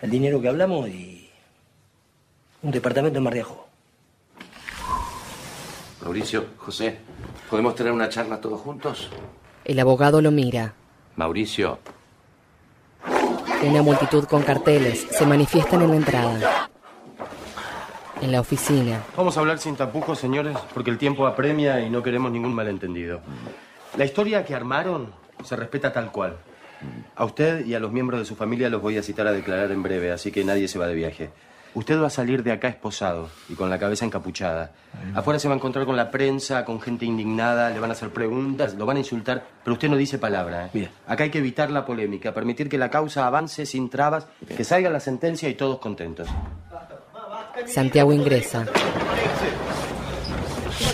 S24: El dinero que hablamos y un departamento en Mar de Ajó.
S23: Mauricio, José, ¿podemos tener una charla todos juntos?
S4: El abogado lo mira.
S23: Mauricio.
S4: Una multitud con carteles se manifiestan en la entrada. En la oficina.
S21: Vamos a hablar sin tapujos, señores, porque el tiempo apremia y no queremos ningún malentendido. La historia que armaron se respeta tal cual. A usted y a los miembros de su familia los voy a citar a declarar en breve, así que nadie se va de viaje. Usted va a salir de acá esposado y con la cabeza encapuchada. Afuera se va a encontrar con la prensa, con gente indignada, le van a hacer preguntas, lo van a insultar, pero usted no dice palabra. ¿eh?
S24: Bien.
S21: Acá hay que evitar la polémica, permitir que la causa avance sin trabas, que salga la sentencia y todos contentos.
S4: Santiago ingresa.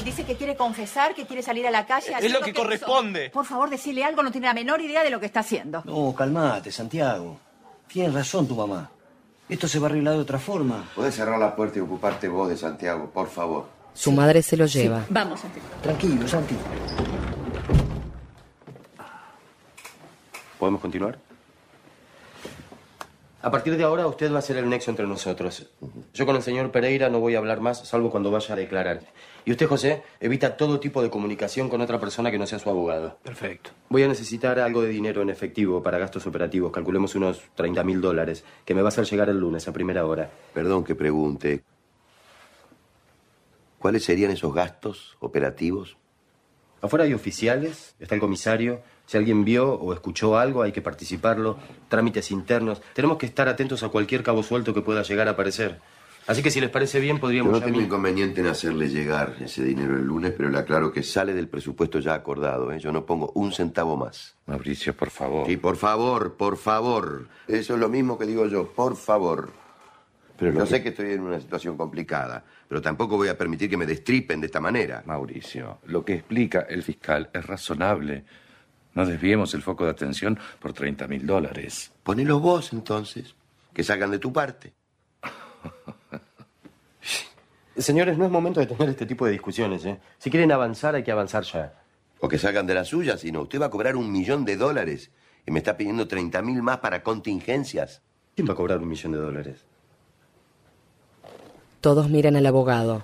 S17: Dice
S8: que quiere confesar, que quiere salir a la calle.
S28: Es lo que corresponde.
S8: Por favor, decirle algo, no tiene la menor idea de lo que está haciendo.
S24: No, calmate, Santiago. Tienes razón tu mamá. Esto se va a arreglar de otra forma.
S26: ¿Puedes cerrar la puerta y ocuparte vos de Santiago, por favor?
S4: Su madre se lo lleva.
S8: Vamos, Santiago.
S24: Tranquilo, Santi.
S21: ¿Podemos continuar? A partir de ahora usted va a ser el nexo entre nosotros. Yo con el señor Pereira no voy a hablar más, salvo cuando vaya a declarar. Y usted, José, evita todo tipo de comunicación con otra persona que no sea su abogado.
S28: Perfecto.
S21: Voy a necesitar algo de dinero en efectivo para gastos operativos. Calculemos unos 30 mil dólares, que me va a hacer llegar el lunes a primera hora.
S26: Perdón que pregunte. ¿Cuáles serían esos gastos operativos?
S21: Afuera hay oficiales, está el comisario. Si alguien vio o escuchó algo, hay que participarlo. Trámites internos. Tenemos que estar atentos a cualquier cabo suelto que pueda llegar a aparecer. Así que si les parece bien,
S26: Yo
S21: podríamos...
S26: no
S21: ya
S26: tengo inconveniente en hacerle llegar ese dinero el lunes, pero le aclaro que sale del presupuesto ya acordado. ¿eh? Yo no pongo un centavo más.
S23: Mauricio, por favor.
S26: Y por favor, por favor. Eso es lo mismo que digo yo, por favor.
S23: Pero
S26: yo
S23: que-
S26: sé que estoy en una situación complicada, pero tampoco voy a permitir que me destripen de esta manera.
S23: Mauricio, lo que explica el fiscal es razonable. No desviemos el foco de atención por 30 mil dólares.
S26: Ponelo vos entonces, que salgan de tu parte. *laughs*
S21: Señores, no es momento de tener este tipo de discusiones, ¿eh? Si quieren avanzar, hay que avanzar ya.
S26: O que salgan de la suya, sino usted va a cobrar un millón de dólares y me está pidiendo 30 mil más para contingencias.
S21: ¿Quién va a cobrar un millón de dólares?
S4: Todos miran al abogado.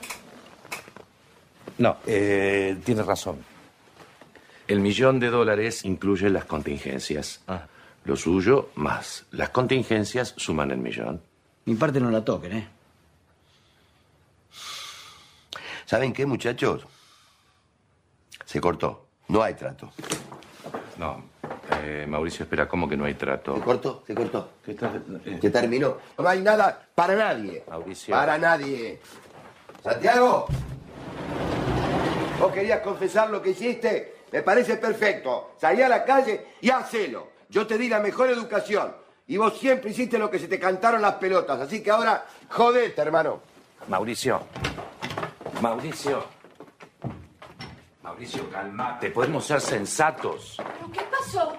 S23: No, eh, tiene razón. El millón de dólares incluye las contingencias. Lo suyo más las contingencias suman el millón.
S24: Mi parte no la toquen, ¿eh?
S26: ¿Saben qué, muchachos? Se cortó. No hay trato.
S23: No, eh, Mauricio, espera, ¿cómo que no hay trato?
S26: Se cortó, se cortó.
S23: ¿Qué estás- eh,
S26: Se terminó. No hay nada para nadie.
S23: Mauricio.
S26: Para nadie. Santiago, vos querías confesar lo que hiciste. Me parece perfecto. Salí a la calle y hacelo. Yo te di la mejor educación. Y vos siempre hiciste lo que se te cantaron las pelotas. Así que ahora, jodete, hermano.
S23: Mauricio. Mauricio. Mauricio, calmate. Podemos ser sensatos.
S8: ¿Qué pasó?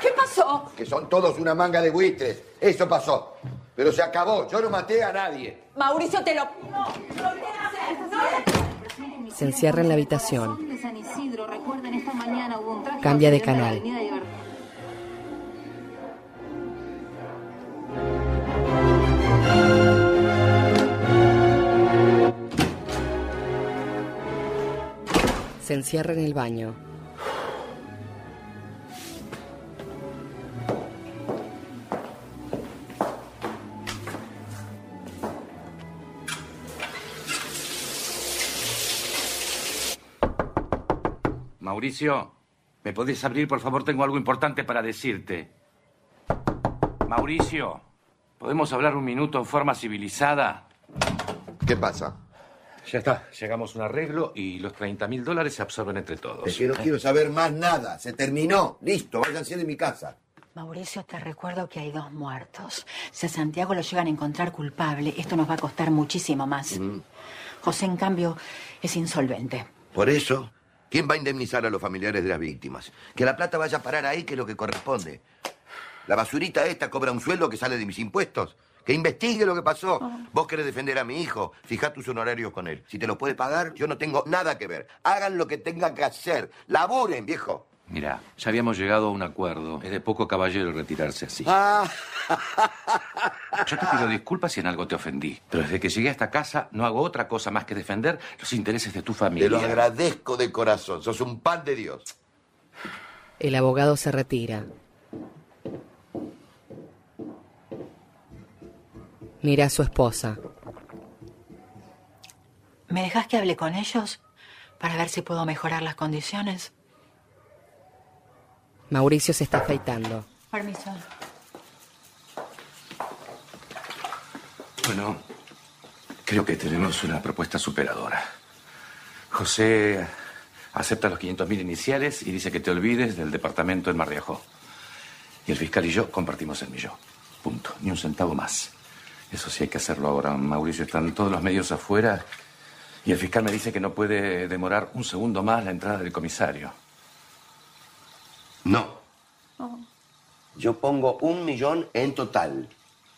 S8: ¿Qué pasó?
S26: Que son todos una manga de buitres. Eso pasó. Pero se acabó. Yo no maté a nadie.
S8: Mauricio, te lo...
S4: Se encierra en la habitación.
S27: de San Isidro, recuerden, esta mañana hubo un trágico
S4: Cambia de canal. Se encierra en el baño.
S23: Mauricio, ¿me podés abrir, por favor? Tengo algo importante para decirte. Mauricio, ¿podemos hablar un minuto en forma civilizada?
S26: ¿Qué pasa?
S23: Ya está, llegamos a un arreglo y los 30 mil dólares se absorben entre todos.
S26: Es que no quiero saber más nada. Se terminó. Listo, váyanse de mi casa.
S8: Mauricio, te recuerdo que hay dos muertos. Si a Santiago lo llegan a encontrar culpable, esto nos va a costar muchísimo más. José, en cambio, es insolvente.
S26: Por eso, ¿quién va a indemnizar a los familiares de las víctimas? Que la plata vaya a parar ahí, que es lo que corresponde. La basurita esta cobra un sueldo que sale de mis impuestos. Que investigue lo que pasó. Vos querés defender a mi hijo, fijá tus honorarios con él. Si te los puede pagar, yo no tengo nada que ver. Hagan lo que tengan que hacer. Laburen, viejo.
S23: Mira, ya habíamos llegado a un acuerdo. Es de poco caballero retirarse así.
S26: Ah,
S23: Yo te pido disculpas si en algo te ofendí. Pero desde que llegué a esta casa no hago otra cosa más que defender los intereses de tu familia.
S26: te lo agradezco de corazón. Sos un pan de Dios.
S4: El abogado se retira. Mira a su esposa.
S8: ¿Me dejas que hable con ellos para ver si puedo mejorar las condiciones?
S4: Mauricio se está afeitando.
S8: Permiso.
S23: Bueno, creo que tenemos una propuesta superadora. José acepta los 500 mil iniciales y dice que te olvides del departamento en Marriajo. Y el fiscal y yo compartimos el millón. Punto. Ni un centavo más. Eso sí hay que hacerlo ahora, Mauricio. Están todos los medios afuera Y el fiscal me dice que no puede demorar un segundo más la entrada del comisario.
S26: No. Yo pongo un millón en total.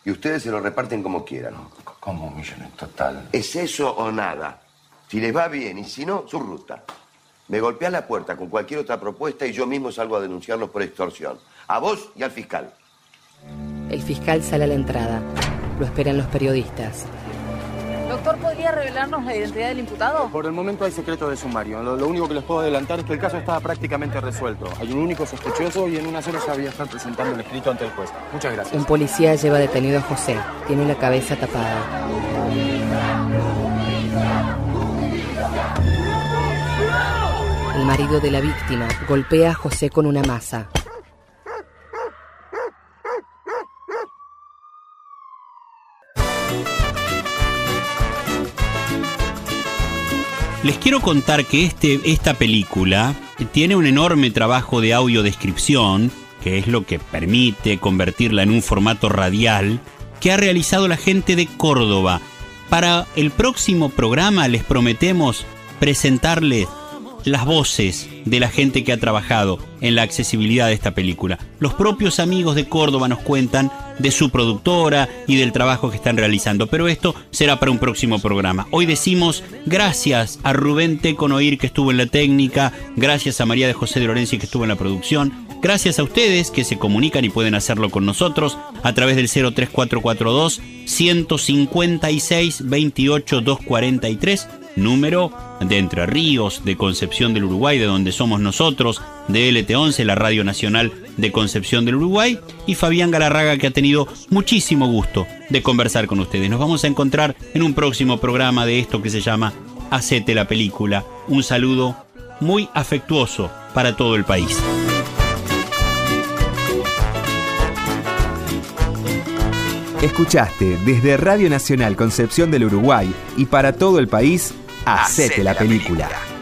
S26: Y ustedes se lo reparten como quieran.
S23: ¿Cómo un millón en total?
S26: ¿Es eso o nada? Si les va bien y si no, su ruta. Me golpea la puerta con cualquier otra propuesta y yo mismo salgo a denunciarlos por extorsión. A vos y al fiscal.
S4: El fiscal sale a la entrada. Lo esperan los periodistas.
S29: Doctor, ¿podría revelarnos la identidad del imputado?
S21: Por el momento hay secreto de sumario. Lo, lo único que les puedo adelantar es que el caso está prácticamente resuelto. Hay un único sospechoso y en una sola ya había estar presentando el escrito ante el juez. Muchas gracias.
S4: Un policía lleva detenido a José. Tiene la cabeza tapada. El marido de la víctima golpea a José con una masa.
S2: Les quiero contar que este, esta película tiene un enorme trabajo de audiodescripción, que es lo que permite convertirla en un formato radial, que ha realizado la gente de Córdoba. Para el próximo programa les prometemos presentarles las voces de la gente que ha trabajado en la accesibilidad de esta película. Los propios amigos de Córdoba nos cuentan de su productora y del trabajo que están realizando, pero esto será para un próximo programa. Hoy decimos gracias a Rubén Teconoir que estuvo en la técnica, gracias a María de José de Lorenzi que estuvo en la producción, gracias a ustedes que se comunican y pueden hacerlo con nosotros a través del 03442 156 28 243 número de Entre Ríos, de Concepción del Uruguay, de donde somos nosotros, de LT11, la Radio Nacional de Concepción del Uruguay, y Fabián Galarraga, que ha tenido muchísimo gusto de conversar con ustedes. Nos vamos a encontrar en un próximo programa de esto que se llama Hacete la Película. Un saludo muy afectuoso para todo el país.
S1: Escuchaste desde Radio Nacional Concepción del Uruguay y para todo el país, Hacete la película.